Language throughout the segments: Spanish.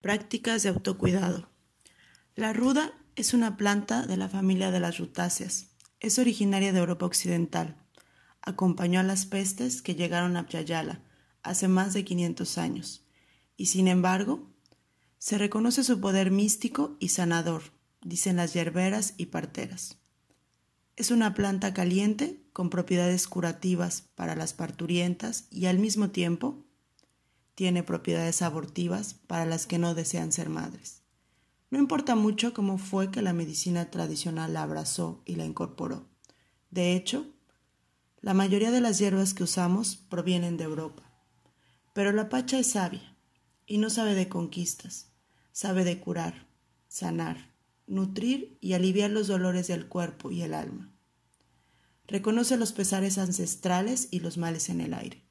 Prácticas de autocuidado. La ruda es una planta de la familia de las rutáceas. Es originaria de Europa Occidental. Acompañó a las pestes que llegaron a Pyayala hace más de 500 años. Y sin embargo, se reconoce su poder místico y sanador, dicen las yerberas y parteras. Es una planta caliente con propiedades curativas para las parturientas y al mismo tiempo tiene propiedades abortivas para las que no desean ser madres. No importa mucho cómo fue que la medicina tradicional la abrazó y la incorporó. De hecho, la mayoría de las hierbas que usamos provienen de Europa. Pero la pacha es sabia y no sabe de conquistas, sabe de curar, sanar, nutrir y aliviar los dolores del cuerpo y el alma. Reconoce los pesares ancestrales y los males en el aire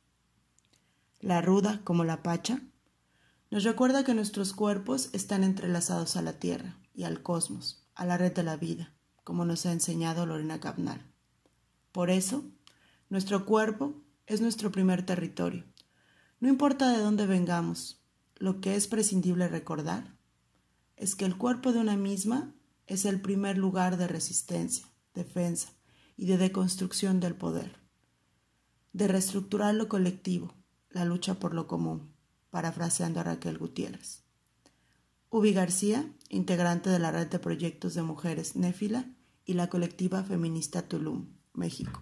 la ruda como la pacha, nos recuerda que nuestros cuerpos están entrelazados a la Tierra y al cosmos, a la red de la vida, como nos ha enseñado Lorena Capnal. Por eso, nuestro cuerpo es nuestro primer territorio. No importa de dónde vengamos, lo que es prescindible recordar es que el cuerpo de una misma es el primer lugar de resistencia, defensa y de deconstrucción del poder, de reestructurar lo colectivo, la lucha por lo común, parafraseando a Raquel Gutiérrez. Ubi García, integrante de la red de proyectos de mujeres Néfila y la colectiva feminista Tulum, México.